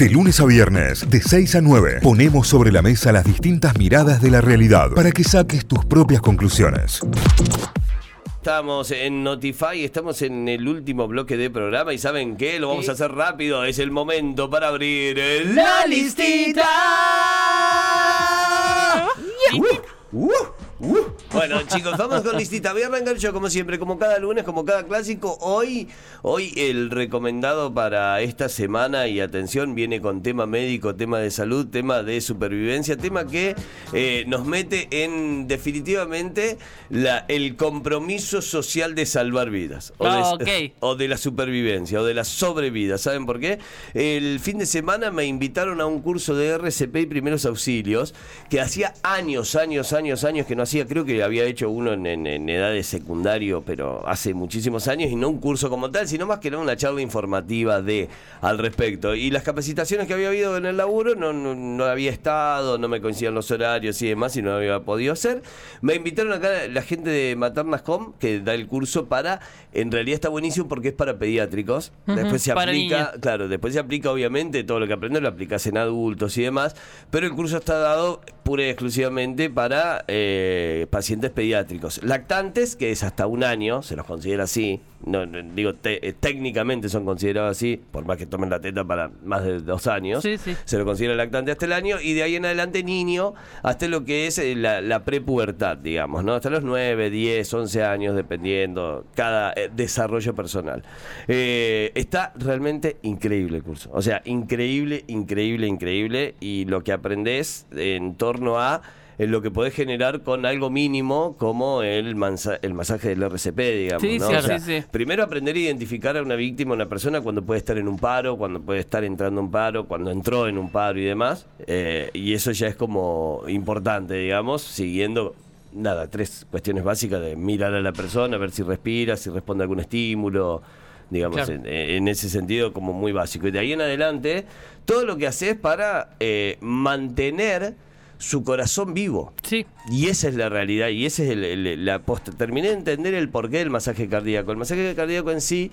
De lunes a viernes, de 6 a 9, ponemos sobre la mesa las distintas miradas de la realidad para que saques tus propias conclusiones. Estamos en Notify, estamos en el último bloque de programa y ¿saben qué? Lo vamos a hacer rápido, es el momento para abrir la listita. Uh, uh, uh. Bueno chicos, vamos con listita. Voy a arrancar yo como siempre, como cada lunes, como cada clásico. Hoy, hoy el recomendado para esta semana y atención viene con tema médico, tema de salud, tema de supervivencia, tema que eh, nos mete en definitivamente la, el compromiso social de salvar vidas. O, Ah, de, ok. o de la supervivencia, o de la sobrevida. ¿Saben por qué? El fin de semana me invitaron a un curso de RCP y primeros auxilios que hacía años, años, años, años que no Creo que había hecho uno en, en- en edad de secundario, pero hace muchísimos años, y no un curso como tal, sino más que era una charla informativa de al respecto. Y las capacitaciones que había habido en el laburo no, no, no había estado, no me coincidían los horarios y demás, y no había podido hacer. Me invitaron acá la gente de Maternas Home, que da el curso para, en realidad está buenísimo porque es para pediátricos. Después se aplica, claro, después se aplica obviamente todo lo que aprendes lo aplicas en adultos y demás, pero el curso está dado pura y exclusivamente para eh, pacientes pediátricos. Lactantes, que es hasta un año, se los considera así, no, no, digo, te- eh, técnicamente son considerados así, por más que tomen la teta para más de dos años, Sí, sí. se lo considera lactante hasta el año, y de ahí en adelante niño, hasta lo que es eh, la, la prepubertad, digamos, ¿no? Hasta los 9, 10, 11 años, dependiendo, cada eh, desarrollo personal. Eh, está realmente increíble el curso, o sea, increíble, increíble, increíble, y lo que aprendes en torno a lo que podés generar con algo mínimo como el, mansa- el masaje del RCP, digamos. Sí, ¿no? sí, O sea, sí. Primero aprender a identificar a una víctima, a una persona cuando puede estar en un paro, cuando puede estar entrando en un paro, cuando entró en un paro y demás. eh, y eso ya es como importante, digamos, siguiendo, nada, tres cuestiones básicas de mirar a la persona, ver si respira, si responde a algún estímulo, digamos, Claro. en, en ese sentido como muy básico. Y de ahí en adelante, todo lo que haces para eh, mantener su corazón vivo. Sí. Y esa es la realidad, y esa es el- el- la posta. Terminé de entender el porqué del masaje cardíaco. El masaje cardíaco en sí.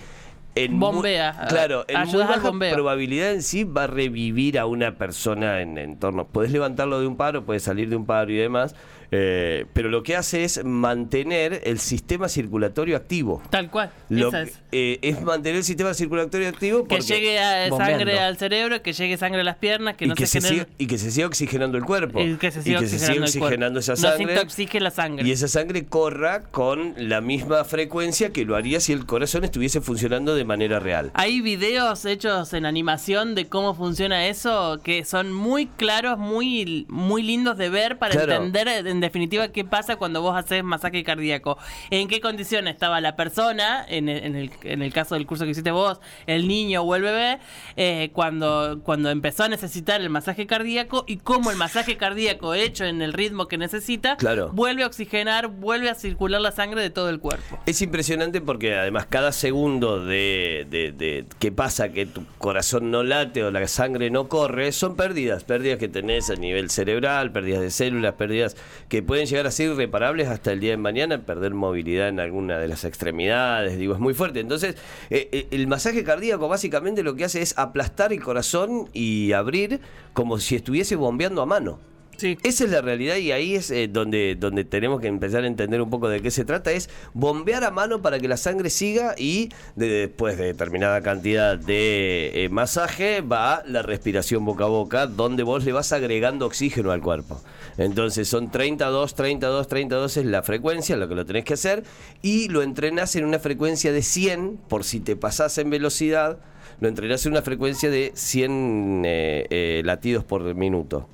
En Bombea, claro, en muy baja probabilidad en sí va a revivir a una persona en entorno. Podés levantarlo de un paro, puedes salir de un paro y demás, eh, pero lo que hace es mantener el sistema circulatorio activo. Tal cual. Lo esa que- es. eh, es mantener el sistema circulatorio activo Que porque- llegue a- sangre al cerebro, que llegue sangre a las piernas, que y, no que se se genere... siga, y que se siga oxigenando el cuerpo. y que se siga y oxigenando, el cuerpo. oxigenando esa No sangre. se intoxique la sangre. Y esa sangre corra con la misma frecuencia que lo haría si el corazón estuviese funcionando de manera real. Hay videos hechos en animación de cómo funciona eso que son muy claros, muy, muy lindos de ver para Claro. entender en definitiva qué pasa cuando vos haces masaje cardíaco. En qué condiciones estaba la persona, en el, en el, en el caso del curso que hiciste vos, el niño o el bebé, eh, cuando, cuando empezó a necesitar el masaje cardíaco y cómo el masaje cardíaco hecho en el ritmo que necesita Claro. vuelve a oxigenar, vuelve a circular la sangre de todo el cuerpo. Es impresionante porque además cada segundo de, de, de que pasa que tu corazón no late o la sangre no corre, son pérdidas, pérdidas que tenés a nivel cerebral, pérdidas de células, pérdidas que pueden llegar a ser irreparables hasta el día de mañana, perder movilidad en alguna de las extremidades, digo, es muy fuerte. Entonces, eh, eh, el masaje cardíaco básicamente lo que hace es aplastar el corazón y abrir como si estuviese bombeando a mano. Sí. Esa es la realidad y ahí es eh, donde, donde tenemos que empezar a entender un poco de qué se trata. Es bombear a mano para que la sangre siga y de- después de determinada cantidad de eh, masaje va la respiración boca a boca donde vos le vas agregando oxígeno al cuerpo. Entonces son 32, 32, 32 es la frecuencia, lo que lo tenés que hacer y lo entrenás en una frecuencia de 100 por si te pasás en velocidad. Lo entrenás en una frecuencia de 100 eh, latidos por minuto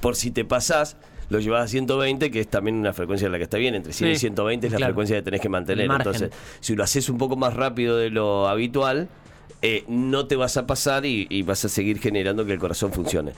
por si te pasás, lo llevas a 120, que es también una frecuencia en la que está bien, entre 100 y Sí, 120 es la claro. frecuencia que tenés que mantener. Entonces, si lo haces un poco más rápido de lo habitual, eh, no te vas a pasar y, y vas a seguir generando que el corazón funcione.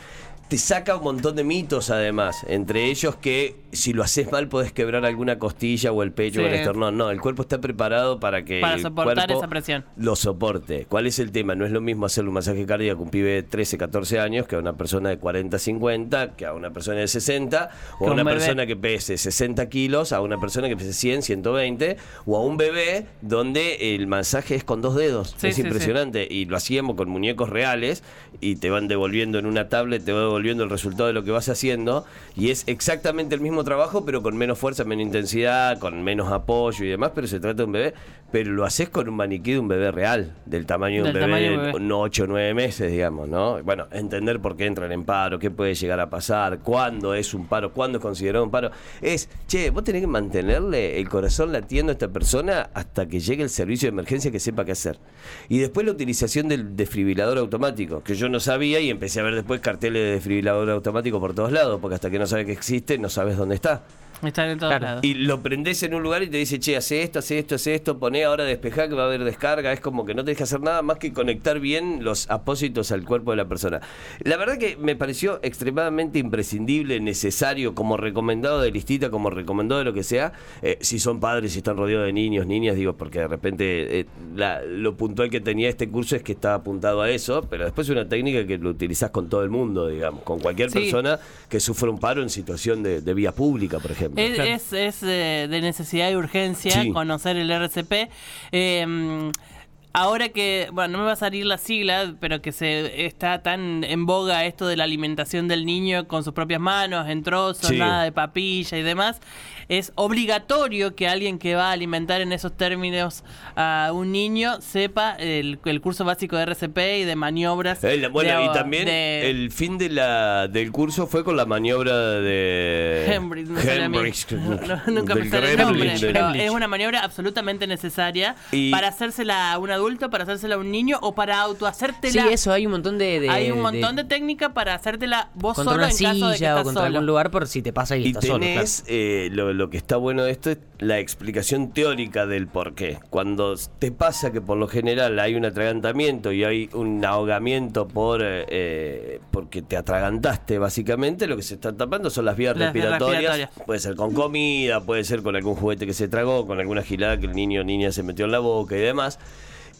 Te saca un montón de mitos además, entre ellos que si lo haces mal podés quebrar alguna costilla o el pecho o el esternón. No, el cuerpo está preparado para que Para el soportar cuerpo esa presión. lo soporte. ¿Cuál es el tema? No es lo mismo hacerle un masaje cardíaco a un pibe de 13, 14 años que a una persona de 40, 50, que a una persona de 60, o a un una persona que pese 60 kilos, a una persona que pese 100, 120, o a un bebé donde el masaje es con dos dedos. Sí, es sí, impresionante. Y lo hacíamos con muñecos reales y te van devolviendo en una tablet, te va devolviendo el resultado de lo que vas haciendo. Y es exactamente el mismo trabajo, pero con menos fuerza, menos intensidad, con menos apoyo y demás. Pero se trata de un bebé. Pero lo haces con un maniquí de un bebé real, del tamaño de un Del bebé, de un bebé. no 8 o 9 meses, digamos, ¿no? Bueno, entender por qué entran en paro, qué puede llegar a pasar, cuándo es un paro, cuándo es considerado un paro. Es, che, vos tenés que mantenerle el corazón latiendo a esta persona hasta que llegue el servicio de emergencia que sepa qué hacer. Y después la utilización del desfibrilador automático, que yo no sabía y empecé a ver después carteles de desfibrilador automático por todos lados, porque hasta que no sabes que existe, no sabes dónde está. Está en todos Claro. lados. Y lo prendés en un lugar y te dice, che, hace esto, hace esto, hace esto, poné ahora despejar que va a haber descarga. Es como que no tenés que hacer nada más que conectar bien los apósitos al cuerpo de la persona. La verdad que me pareció extremadamente imprescindible, necesario, como recomendado de listita, como recomendado de lo que sea. Eh, si son padres, si están rodeados de niños, niñas, digo, porque de repente eh, la- lo puntual que tenía este curso es que estaba apuntado a eso, pero después es una técnica que lo utilizás con todo el mundo, digamos, con cualquier Sí. persona que sufra un paro en situación de, de vía pública, por ejemplo. Es, es, es, eh, de necesidad y urgencia Sí. conocer el RCP. Eh, ahora que, bueno, no me va a salir la sigla, pero que se está tan en boga esto de la alimentación del niño con sus propias manos, en trozos, Sí. nada de papilla y demás. Es obligatorio que alguien que va a alimentar en esos términos a un niño sepa el, el curso básico de RCP y de maniobras. Eh, la- bueno, de- y también de- el fin de la, del curso fue con la maniobra de mí. Hembridge, No, no, nunca sale el nombre, pero es una maniobra absolutamente necesaria Y- para hacérsela a un adulto, para hacérsela a un niño o para Sí, autohacértela. eso, hay un montón de... de- Hay un montón de- de, técnica para hacértela vos contra solo una en caso de que o estás contra solo. algún lugar por si te pasa y, Y estás solo. claro. tenés, eh, lo, lo que está bueno de esto es la explicación teórica del por qué. Cuando te pasa que por lo general hay un atragantamiento y hay un ahogamiento por eh, eh, porque te atragantaste básicamente, lo que se está tapando son las vías Las respiratorias. respiratorias. Puede ser con comida, puede ser con algún juguete que se tragó, con alguna gilada que el niño o niña se metió en la boca y demás.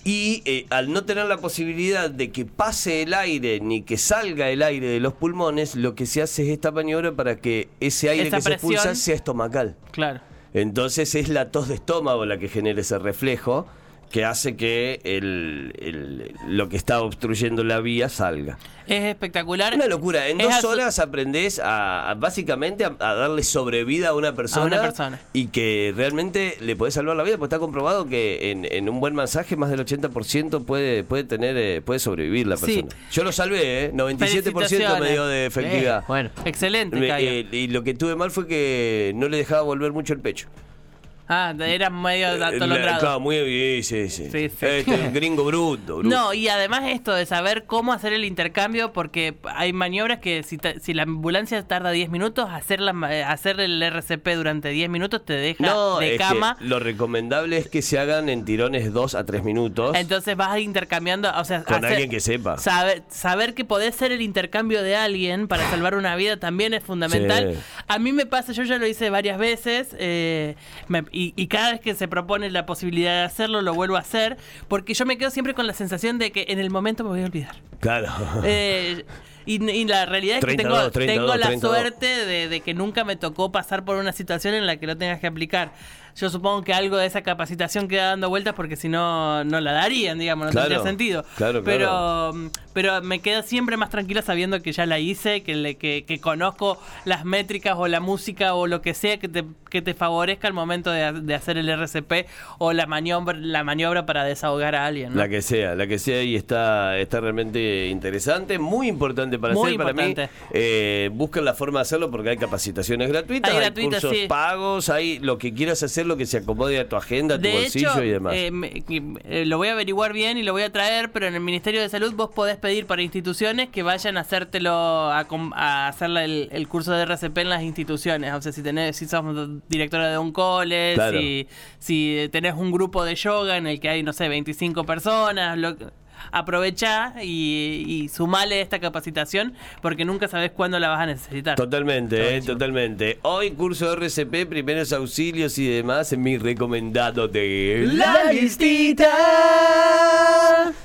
Y eh, al no tener la posibilidad de que pase el aire ni que salga el aire de los pulmones, lo que se hace es esta maniobra para que ese aire Esa que se expulsa sea estomacal. Claro. Entonces es la tos de estómago la que genera ese reflejo que hace que el, el- lo que está obstruyendo la vía salga. Es espectacular. Una locura. En Es dos horas aprendés a, a básicamente a, a darle sobrevida a una persona, una persona. y que realmente le podés salvar la vida, porque está comprobado que en, en un buen masaje más del 80% puede, puede tener eh, puede sobrevivir la Sí. persona. Yo lo salvé, ¿eh? 97% me dio de efectividad. Eh, bueno, Excelente, Me- eh, y lo que tuve mal fue que no le dejaba volver mucho el pecho. Ah, era medio Eh, atolondrado. claro, muy bien, sí, sí. Sí, sí. Este, un gringo bruto, bruto. No, y además esto de saber cómo hacer el intercambio, porque hay maniobras que si, la ambulancia tarda 10 minutos, hacer, la, hacer el RCP durante 10 minutos te deja No, de es cama. que lo recomendable es que se hagan en tirones 2 a 3 minutos Entonces vas intercambiando, o sea, con hacer- alguien que sepa. Saber, saber que podés ser el intercambio de alguien para salvar una vida también es fundamental. Sí. A mí me pasa, yo ya lo hice varias veces eh, me- y, y cada vez que se propone la posibilidad de hacerlo, lo vuelvo a hacer, porque yo me quedo siempre con la sensación de que en el momento me voy a olvidar. Claro. Eh, y, y la realidad es que 32, tengo, 32, tengo la 32. suerte de, de que nunca me tocó pasar por una situación en la que lo tengas que aplicar. Yo supongo que algo de esa capacitación queda dando vueltas porque si no, no la darían, digamos, no Claro, tendría sentido. claro, pero, claro. pero me quedo siempre más tranquila sabiendo que ya la hice, que, le, que, que conozco las métricas o la música o lo que sea que te, que te favorezca al momento de, de hacer el RCP o la maniobra, la maniobra para desahogar a alguien. ¿no? La que sea, la que sea y está, está realmente interesante, muy importante para Muy hacer para mí. importante. Eh, busquen la forma de hacerlo porque hay capacitaciones gratuitas, Hay hay, gratuitas, cursos sí. pagos, hay lo que quieras hacer, lo que se acomode a tu agenda, tu bolsillo hecho, y demás. eh, me- eh, lo voy a averiguar bien y lo voy a traer, pero en el Ministerio de Salud vos podés pedir para instituciones que vayan a hacértelo, a, a hacer el, el curso de RCP en las instituciones. O sea, si tenés, si sos directora de un cole, Claro. si, si tenés un grupo de yoga en el que hay, no sé, 25 personas, lo- aprovechá y, y sumale esta capacitación porque nunca sabes cuándo la vas a necesitar. Totalmente, eh, totalmente. Hoy curso RCP, primeros auxilios y demás en mi recomendado de La listita.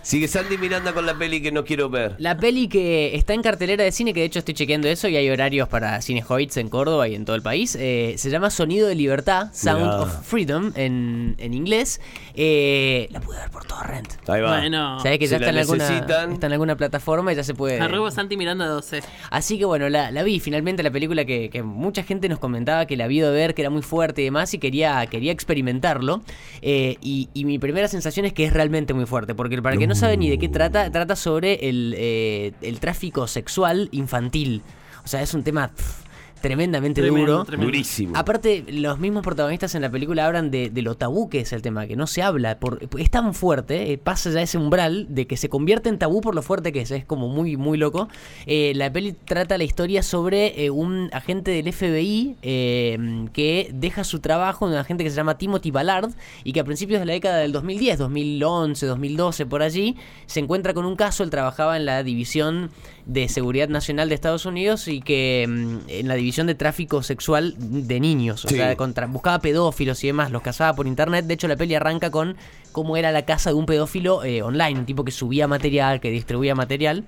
Sigue Sandy Miranda con la peli que no quiero ver. La peli que está en cartelera de cine, que de hecho estoy chequeando eso y hay horarios para Cines Hoyts en Córdoba y en todo el país, eh, se llama Sonido de Libertad, Sound Mirá. of Freedom en, en inglés. Eh, la pude ver por torrent. Ahí va. Bueno, Sabés que Si ya está en, alguna, está en alguna plataforma y ya se puede... arroba Santi Miranda 12. Así que bueno, la, la vi finalmente la película que, que mucha gente nos comentaba que la había ido a ver, que era muy fuerte y demás, y quería, quería experimentarlo. Eh, y, y mi primera sensación es que es realmente muy fuerte, porque para el que no sabe ni de qué trata, trata sobre el, eh, el tráfico sexual infantil. O sea, es un tema pff, tremendamente Tremendo, duro. tremendo. Durísimo. Aparte, los mismos protagonistas en la película hablan de, de lo tabú que es el tema, que no se habla. Por, es tan fuerte, eh, pasa ya ese umbral de que se convierte en tabú por lo fuerte que es. Es como muy, muy loco. Eh, la peli trata la historia sobre eh, un agente del FBI eh, que deja su trabajo, un agente que se llama Timothy Ballard, y que a principios de la década del 2010, 2011, 2012, por allí, se encuentra con un caso. Él trabajaba en la división de Seguridad Nacional de Estados Unidos y que mm, en la división de tráfico sexual de niños, o Sí. sea, contra, buscaba pedófilos y demás, los cazaba por internet. De hecho, la peli arranca con cómo era la casa de un pedófilo eh, online, un tipo que subía material, que distribuía material.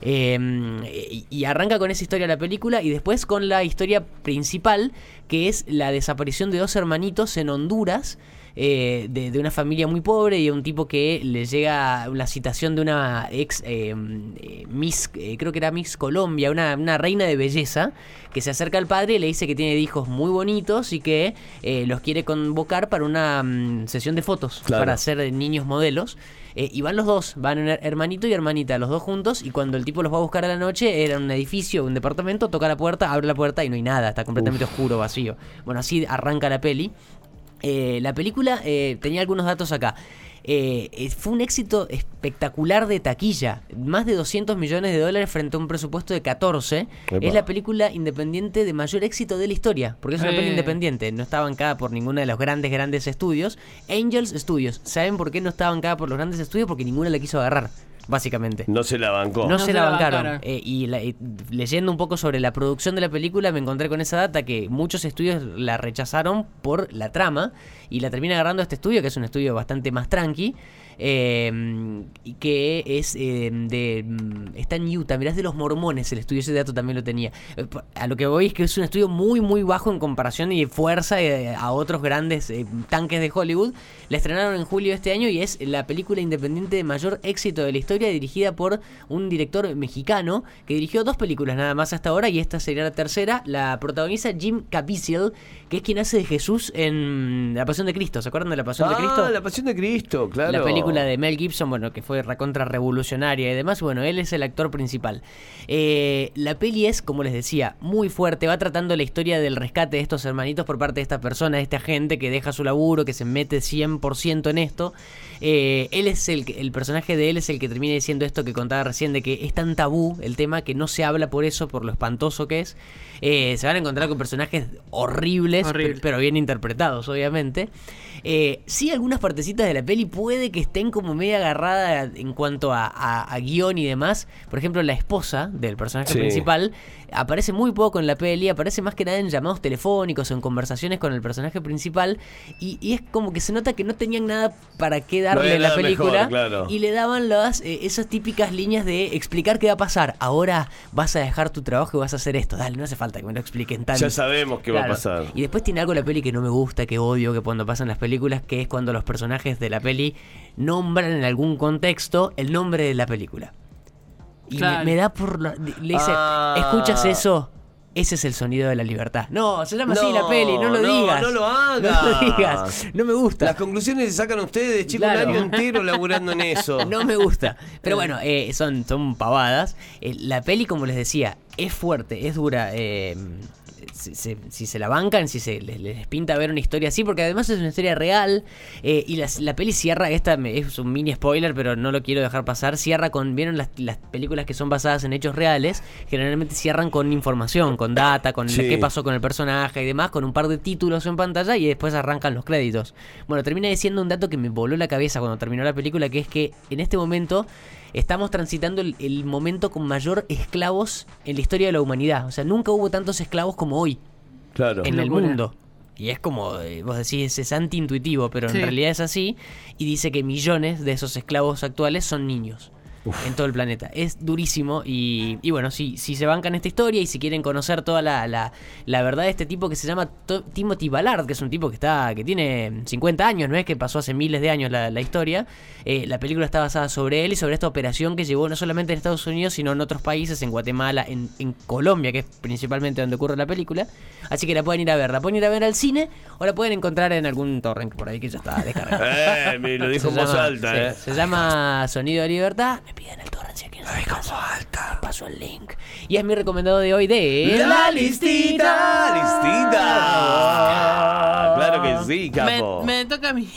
Eh, y, arranca con esa historia la película y después con la historia principal, que es la desaparición de dos hermanitos en Honduras. eh, de, de una familia muy pobre y un tipo que le llega la citación de una ex eh, eh, Miss, eh, creo que era Miss Colombia, una, una reina de belleza, que se acerca al padre y le dice que tiene hijos muy bonitos y que eh, los quiere convocar para una mm, sesión de fotos, Claro. para ser niños modelos. Eh, y van los dos, van hermanito y hermanita, los dos juntos. Y cuando el tipo los va a buscar a la noche, era un edificio, un departamento, toca la puerta, abre la puerta y no hay nada, está completamente oscuro, vacío. Bueno, así arranca la peli. Eh, la película eh, tenía algunos datos acá. Eh, eh, fue un éxito espectacular de taquilla. Más de 200 millones de dólares frente a un presupuesto de 14. Epa. Es la película independiente de mayor éxito de la historia. Porque es una Eh. peli independiente. No está bancada por ninguno de los grandes, grandes estudios. Angels Studios. ¿Saben por qué no está bancada por los grandes estudios? Porque ninguno la quiso agarrar. Básicamente. No se la bancó. No, No se, se la la bancaron. bancaron. Eh, y, la- y leyendo un poco sobre la producción de la película, me encontré con esa data que muchos estudios la rechazaron por la trama. Y la termina agarrando este estudio, que es un estudio bastante más tranqui. Eh, y que es eh, de. mm, Está en Utah, mirá, es de los mormones el estudio, ese dato también lo tenía. Eh, A lo que voy es que es un estudio muy, muy bajo en comparación y fuerza eh, a otros grandes eh, tanques de Hollywood. La estrenaron en julio de este año y es la película independiente de mayor éxito de la historia, dirigida por un director mexicano que dirigió dos películas nada más hasta ahora y esta sería la tercera. La protagoniza Jim Caviezel, que es quien hace de Jesús en La Pasión de Cristo. ¿Se acuerdan de La Pasión de Cristo? Ah, la pasión de Cristo, claro. La película de Mel Gibson, bueno, que fue recontra revolucionaria y demás, bueno, él es el actor principal. Eh, la peli es, como les decía, muy fuerte, va tratando la historia del rescate de estos hermanitos por parte de esta persona, de esta gente que deja su laburo, que se mete 100% en esto. Eh, él es el, personaje de él es el que termina diciendo esto que contaba recién, de que es tan tabú el tema que no se habla por eso, por lo espantoso que es. Eh, se van a encontrar con personajes horribles, Horrible. pe- pero bien interpretados, obviamente. Eh, sí, algunas partecitas de la peli puede que estén como media agarrada en cuanto a, a- a guion y demás. Por ejemplo, la esposa del personaje Sí. principal aparece muy poco en la peli, aparece más que nada en llamados telefónicos o en conversaciones con el personaje principal. Y, y es como que se nota que no tenían nada para qué darle en la película. mejor, claro. Y le daban las, eh, esas típicas líneas de explicar qué va a pasar. Ahora vas a dejar tu trabajo y vas a hacer esto. Dale, no hace falta que me lo expliquen tanto. Ya sabemos qué va a pasar. Y después tiene algo la peli que no me gusta, que odio, que cuando pasan las películas, que es cuando los personajes de la peli nombran en algún contexto el nombre de la película. Y me- Claro. me, da por... la- le dice, Ah. ¿escuchas eso? Ese es el sonido de la libertad. No, se llama así la peli, no lo no, digas. no lo No lo hagas. digas. No me gusta. Las conclusiones se sacan ustedes, chicos, Claro. un año entero laburando en eso. No me gusta. Pero bueno, eh, son, son pavadas. Eh, la peli, como les decía, es fuerte, es dura. eh, si, se- si se la bancan, si se les, les pinta ver una historia así, porque además es una historia real eh, y las- la peli cierra, esta es un mini spoiler, pero no lo quiero dejar pasar, cierra con, ¿vieron las, las películas que son basadas en hechos reales? Generalmente cierran con información, con data, con Sí. qué pasó con el personaje y demás, con un par de títulos en pantalla y después arrancan los créditos. Bueno, termina diciendo un dato que me voló la cabeza cuando terminó la película, que es que en este momento estamos transitando el, el momento con mayor esclavos en la historia de la humanidad. O sea, nunca hubo tantos esclavos como hoy Claro. en el mundo. Y es como, eh, vos decís, es antiintuitivo, pero Sí. en realidad es así. Y dice que millones de esos esclavos actuales son niños. En todo el planeta. Es durísimo. Y, y bueno, si, si se bancan esta historia y si quieren conocer toda la, la, la verdad de este tipo que se llama To- Timothy Ballard, que es un tipo que está que tiene 50 años, no es que pasó hace miles de años la, la historia. eh, la película está basada sobre él y sobre esta operación que llevó no solamente en Estados Unidos, sino en otros países, en Guatemala, en, en Colombia, que es principalmente donde ocurre la película. Así que la pueden ir a ver. La pueden ir a ver al cine o la pueden encontrar en algún torrent por ahí que ya está descargado. Eh, me lo dijo en voz alta, sí, eh. Se llama Sonido de Libertad. Piden el torrent si quieren saber caso. Paso el link. Y es mi recomendado de hoy de La listita, listita. Claro que sí, capo. me toca a mí,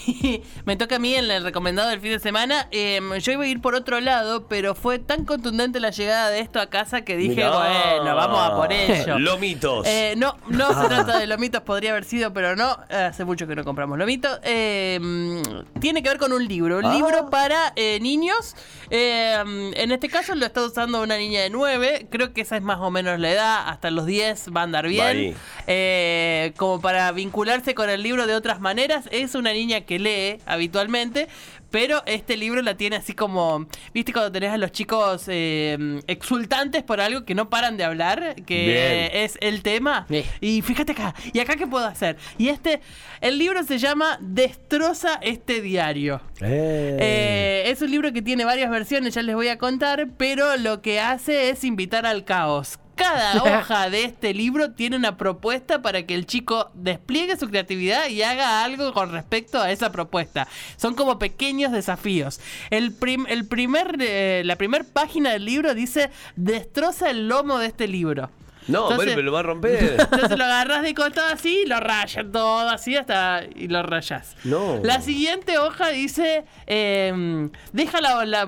me toca a mí en el recomendado del fin de semana. Eh, yo iba a ir por otro lado, pero fue tan contundente la llegada de esto a casa que dije, bueno, vamos a por ello. Lomitos. Eh, no, no se trata de lomitos, podría haber sido, pero no. Hace mucho que no compramos lomitos. Eh, mm, tiene que ver con un libro, un Ah. libro para eh, niños. Eh, mm, en este caso lo está usando una niña de 9. Creo que esa es más o menos la edad. Hasta los 10 va a andar bien. Eh, como para vincularse con el libro de otras maneras. Es una niña que lee habitualmente. Pero este libro la tiene así como, viste cuando tenés a los chicos eh, exultantes por algo que no paran de hablar, que Bien. es el tema. Sí. Y fíjate acá, ¿y acá qué puedo hacer? Y este, el libro se llama Destroza este diario. Eh, es un libro que tiene varias versiones, ya les voy a contar, pero lo que hace es invitar al caos. Cada hoja de este libro tiene una propuesta para que el chico despliegue su creatividad y haga algo con respecto a esa propuesta. Son como pequeños desafíos. El, prim- el primer, eh, la primera página del libro dice destroza el lomo de este libro. No, Entonces- pero lo va a romper. Entonces lo agarras de costado así y lo rayas todo así hasta y lo rayas. No. La siguiente hoja dice eh, deja la, la,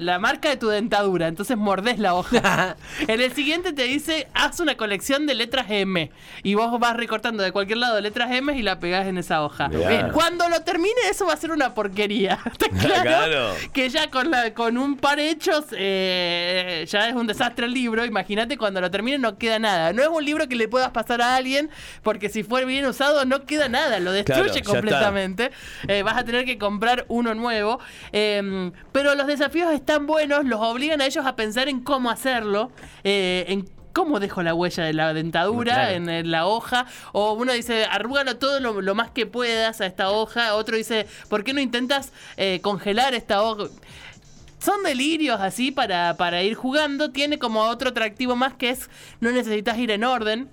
la, marca de tu dentadura. Entonces mordés la hoja. en el siguiente te dice haz una colección de letras M. Y vos vas recortando de cualquier lado letras M y la pegás en esa hoja. Cuando lo termine eso va a ser una porquería. ¿Está claro? Claro. Que ya con, la, con un par hechos eh, ya es un desastre el libro. Imagínate cuando lo termine no queda nada. No es un libro que le puedas pasar a alguien porque si fue bien usado no queda nada. Lo destruye Claro, completamente. Eh, vas a tener que comprar uno nuevo. Eh, pero los desafíos están buenos. Los obligan a ellos a pensar en cómo hacerlo. eh, en cómo dejo la huella de la dentadura Claro. en, en la hoja. O uno dice, arrúgalo todo lo, lo más que puedas a esta hoja. Otro dice, ¿por qué no intentas eh, congelar esta hoja? Son delirios así para, para ir jugando. Tiene como otro atractivo más que es, no necesitas ir en orden.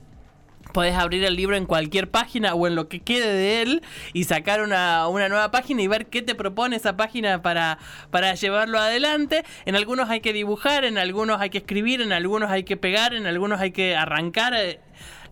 Podés abrir el libro en cualquier página o en lo que quede de él y sacar una, una nueva página y ver qué te propone esa página para, para llevarlo adelante. En algunos hay que dibujar, en algunos hay que escribir, en algunos hay que pegar, en algunos hay que arrancar.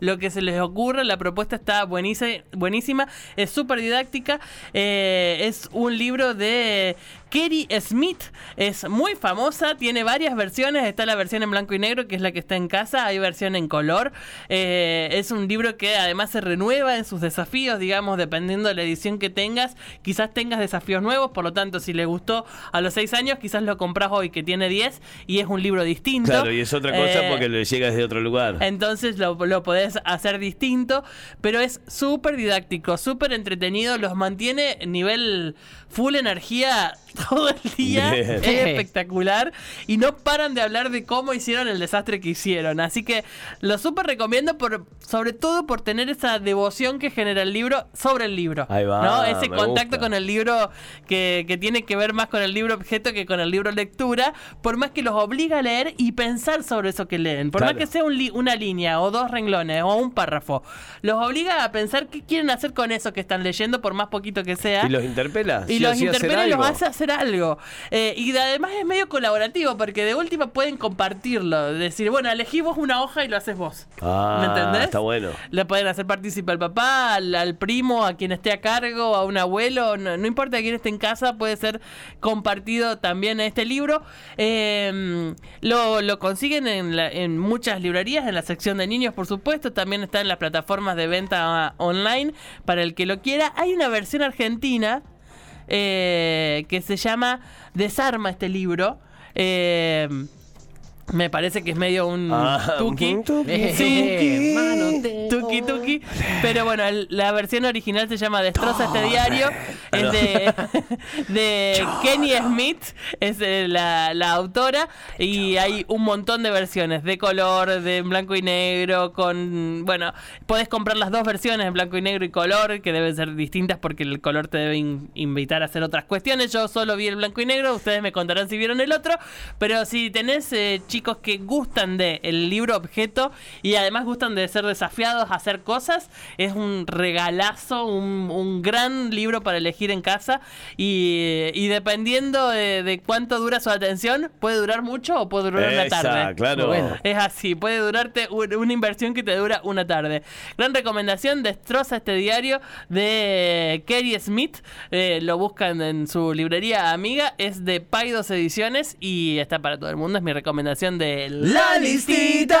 Lo que se les ocurre. La propuesta está buenísima, es súper didáctica. eh, es un libro de Kerry Smith, es muy famosa, tiene varias versiones. Está la versión en blanco y negro, que es la que está en casa, hay versión en color. eh, es un libro que además se renueva en sus desafíos, digamos, dependiendo de la edición que tengas. Quizás tengas desafíos nuevos, por lo tanto, si le gustó a los 6 años, quizás lo compras hoy que tiene 10 y es un libro distinto. Claro, y es otra cosa Eh, porque le llega desde otro lugar. entonces lo, lo podés hacer distinto, pero es súper didáctico, súper entretenido, los mantiene nivel full energía todo el día, Bien. es espectacular y no paran de hablar de cómo hicieron el desastre que hicieron, así que lo súper recomiendo por, sobre todo por tener esa devoción que genera el libro sobre el libro, Ahí va, ¿no? Ese contacto gusta. con el libro que, que tiene que ver más con el libro objeto que con el libro lectura, por más que los obliga a leer y pensar sobre eso que leen, por Claro. más que sea un li- una línea o dos renglones o un párrafo, los obliga a pensar qué quieren hacer con eso que están leyendo, por más poquito que sea. ¿Y los interpela? Y Sí los sí interpela y los hace hacer algo. Eh, y de- además es medio colaborativo, porque de última pueden compartirlo. Decir, bueno, elegí vos una hoja y lo haces vos. Ah, ¿Me entendés? está bueno. Le pueden hacer partícipe al papá, al, al primo, a quien esté a cargo, a un abuelo, no, no importa quién esté en casa, puede ser compartido también este libro. Eh, lo, lo consiguen en, la- en muchas librerías, en la sección de niños, por supuesto, también está en las plataformas de venta ah, online para el que lo quiera. Hay una versión argentina eh, que se llama Desarma este libro. Eh, me parece que es medio un Ah, tuki. un tuki. Sí. Mano, te- Tuki Pero bueno, el- la versión original se llama Destroza este diario. Es de, de Kenny Smith, es eh, la, la autora. Y hay un montón de versiones de color, de blanco y negro. Con. Bueno, puedes comprar las dos versiones en blanco y negro y color, que deben ser distintas porque el color te debe in- invitar a hacer otras cuestiones. Yo solo vi el blanco y negro, ustedes me contarán si vieron el otro. Pero si tenés eh, chicos que gustan de el libro objeto y además gustan de ser desafiados a hacer cosas, es un regalazo, un, un gran libro para elegir en casa. Y, y dependiendo de, de cuánto dura su atención, puede durar mucho o puede durar una tarde. claro. Bueno. Es así, puede durarte un- una inversión que te dura una tarde. Gran recomendación, destroza este diario de Kerry Smith. Eh, lo buscan en su librería amiga. Es de Paidos Ediciones y está para todo el mundo. Es mi recomendación de La Listita.